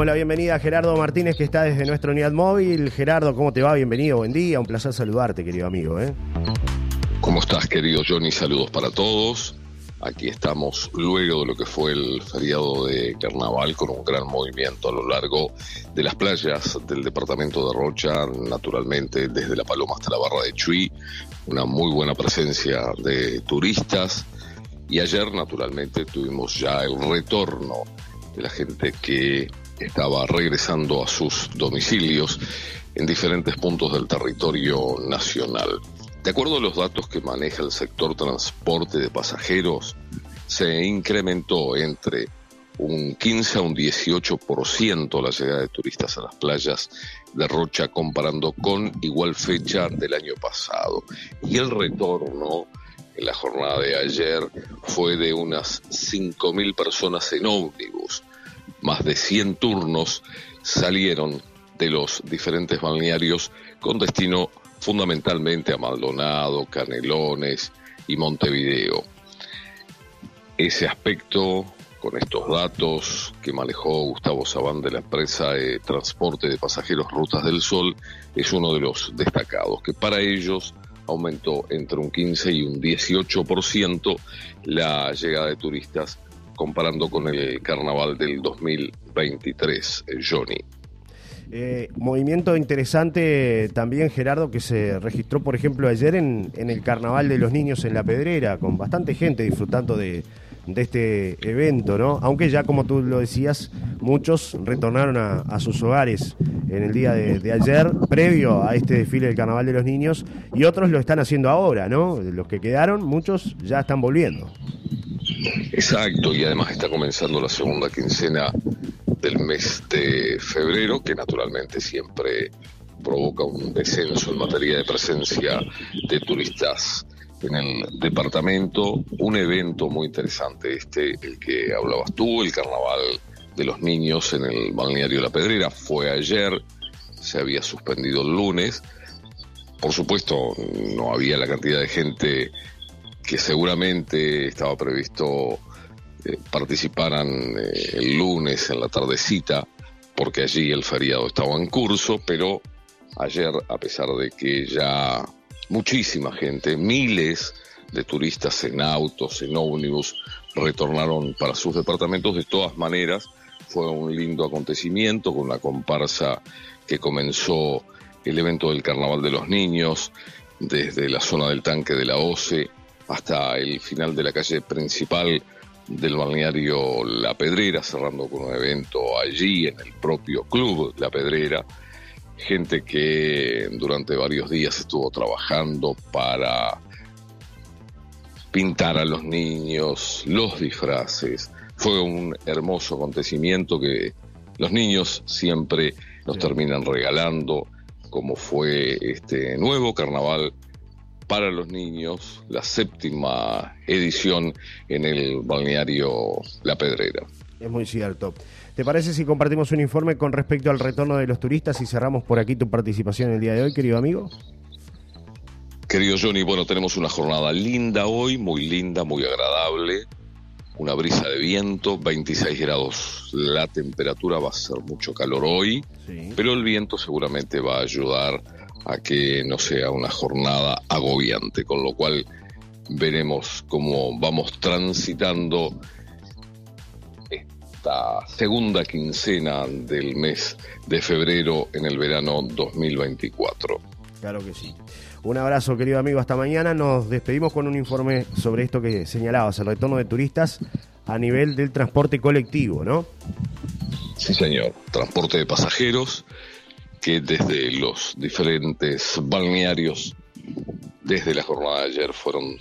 damos la bienvenida a Gerardo Martínez, que está desde nuestra unidad móvil. Gerardo, ¿cómo te va? Bienvenido, buen día. Un placer saludarte, querido amigo. ¿eh? ¿Cómo estás, querido Johnny? Saludos para todos. Aquí estamos luego de lo que fue el feriado de carnaval con un gran movimiento a lo largo de las playas del departamento de Rocha, naturalmente desde La Paloma hasta la Barra de Chuy, una muy buena presencia de turistas y ayer naturalmente tuvimos ya el retorno de la gente que estaba regresando a sus domicilios en diferentes puntos del territorio nacional. De acuerdo a los datos que maneja el sector transporte de pasajeros, se incrementó entre un 15 a un 18% la llegada de turistas a las playas de Rocha comparando con igual fecha del año pasado. Y el retorno en la jornada de ayer fue de unas 5.000 personas en ómnibus. Más de 100 turnos salieron de los diferentes balnearios con destino fundamentalmente a Maldonado, Canelones y Montevideo. Ese aspecto, con estos datos que manejó Gustavo Sabán de la empresa de transporte de pasajeros Rutas del Sol, es uno de los destacados, que para ellos aumentó entre un 15 y un 18% la llegada de turistas comparando con el carnaval del 2023, Johnny. Eh, movimiento interesante también, Gerardo, que se registró, por ejemplo, ayer en, el Carnaval de los Niños en La Pedrera, con bastante gente disfrutando de, este evento, ¿no? Aunque ya, como tú lo decías, muchos retornaron a, sus hogares en el día de, ayer, previo a este desfile del Carnaval de los Niños, y otros lo están haciendo ahora, ¿no? Los que quedaron, muchos ya están volviendo. Exacto, y además está comenzando la segunda quincena del mes de febrero, que naturalmente siempre provoca un descenso en materia de presencia de turistas en el departamento. Un evento muy interesante este, el que hablabas tú, el carnaval de los niños en el balneario La Pedrera, fue ayer, se había suspendido el lunes. Por supuesto, no había la cantidad de gente que seguramente estaba previsto eh, participaran eh, el lunes en la tardecita, porque allí el feriado estaba en curso, pero ayer, a pesar de que ya muchísima gente, miles de turistas en autos, en ómnibus, retornaron para sus departamentos, de todas maneras, fue un lindo acontecimiento con la comparsa que comenzó el evento del Carnaval de los Niños, desde la zona del tanque de la OCE hasta el final de la calle principal del balneario La Pedrera, cerrando con un evento allí en el propio club La Pedrera. Gente que durante varios días estuvo trabajando para pintar a los niños, los disfraces. Fue un hermoso acontecimiento que los niños siempre nos terminan regalando, como fue este nuevo carnaval para los niños, la séptima edición en el balneario La Pedrera. Es muy cierto. ¿Te parece si compartimos un informe con respecto al retorno de los turistas y cerramos por aquí tu participación el día de hoy, querido amigo? Querido Johnny, bueno, tenemos una jornada linda hoy, muy linda, muy agradable. Una brisa de viento, 26 grados. La temperatura va a ser mucho calor hoy, pero el viento seguramente va a ayudar a que no sea una jornada agobiante, con lo cual veremos cómo vamos transitando esta segunda quincena del mes de febrero en el verano 2024. Claro que sí. Un abrazo, querido amigo, hasta mañana. Nos despedimos con un informe sobre esto que señalabas, el retorno de turistas a nivel del transporte colectivo, ¿no? Sí, señor. Transporte de pasajeros que desde los diferentes balnearios, desde la jornada de ayer, fueron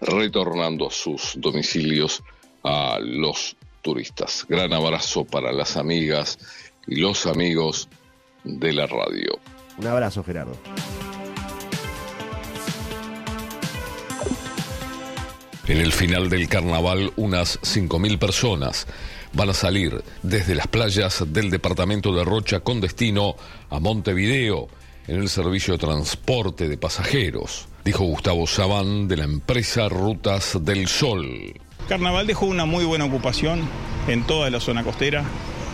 retornando a sus domicilios a los turistas. Gran abrazo para las amigas y los amigos de la radio. Un abrazo, Gerardo. En el final del carnaval, unas 5.000 personas van a salir desde las playas del departamento de Rocha con destino a Montevideo en el servicio de transporte de pasajeros, dijo Gustavo Sabán de la empresa Rutas del Sol. Carnaval dejó una muy buena ocupación en toda la zona costera.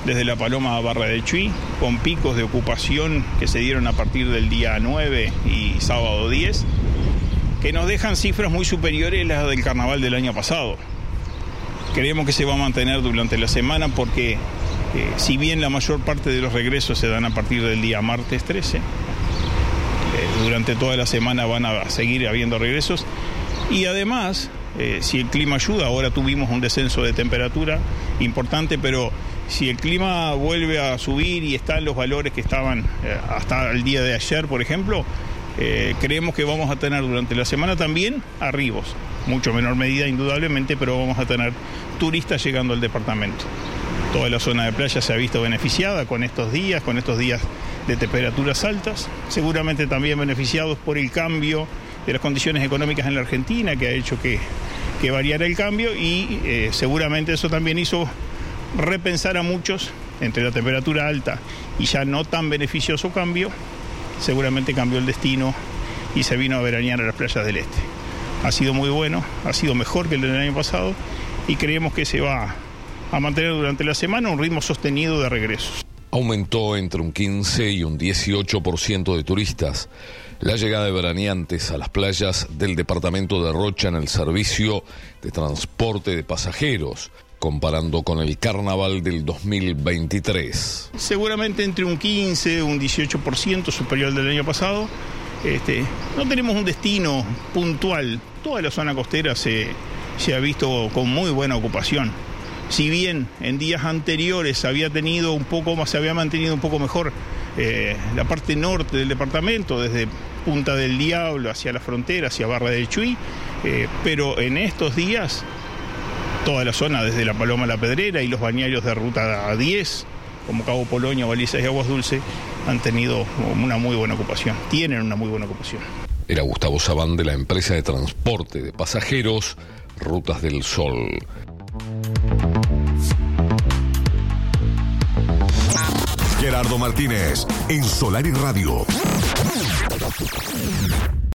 desde La Paloma a Barra de Chuy, con picos de ocupación que se dieron a partir del día 9 y sábado 10, que nos dejan cifras muy superiores a las del carnaval del año pasado. Creemos que se va a mantener durante la semana porque eh, si bien la mayor parte de los regresos se dan a partir del día martes 13, eh, durante toda la semana van a seguir habiendo regresos. Y además, eh, si el clima ayuda, ahora tuvimos un descenso de temperatura importante, pero si el clima vuelve a subir y están los valores que estaban hasta el día de ayer, por ejemplo, creemos que vamos a tener durante la semana también arribos, mucho menor medida indudablemente, pero vamos a tener turistas llegando al departamento. Toda la zona de playa se ha visto beneficiada con estos días, con estos días de temperaturas altas, seguramente también beneficiados por el cambio de las condiciones económicas en la Argentina, que ha hecho que, variara el cambio y eh, seguramente eso también hizo repensar a muchos entre la temperatura alta y ya no tan beneficioso cambio, seguramente cambió el destino y se vino a veranear a las playas del este. Ha sido muy bueno, ha sido mejor que el del año pasado y creemos que se va a mantener durante la semana un ritmo sostenido de regresos. Aumentó entre un 15 y un 18% de turistas la llegada de veraneantes a las playas del departamento de Rocha en el servicio de transporte de pasajeros, comparando con el carnaval del 2023. Seguramente entre un 15 un 18% superior al del año pasado. Este, no tenemos un destino puntual. Toda la zona costera se, ha visto con muy buena ocupación si bien en días anteriores había tenido un poco más, se había mantenido un poco mejor eh, la parte norte del departamento, desde Punta del Diablo hacia la frontera, hacia Barra del Chuy, eh, pero en estos días toda la zona, desde La Paloma a La Pedrera y los bañarios de ruta 10, como Cabo Polonia, Balizas y Aguas Dulce, han tenido una muy buena ocupación, tienen una muy buena ocupación. Era Gustavo Sabán de la empresa de transporte de pasajeros Rutas del Sol. Gerardo Martínez en Solar y Radio.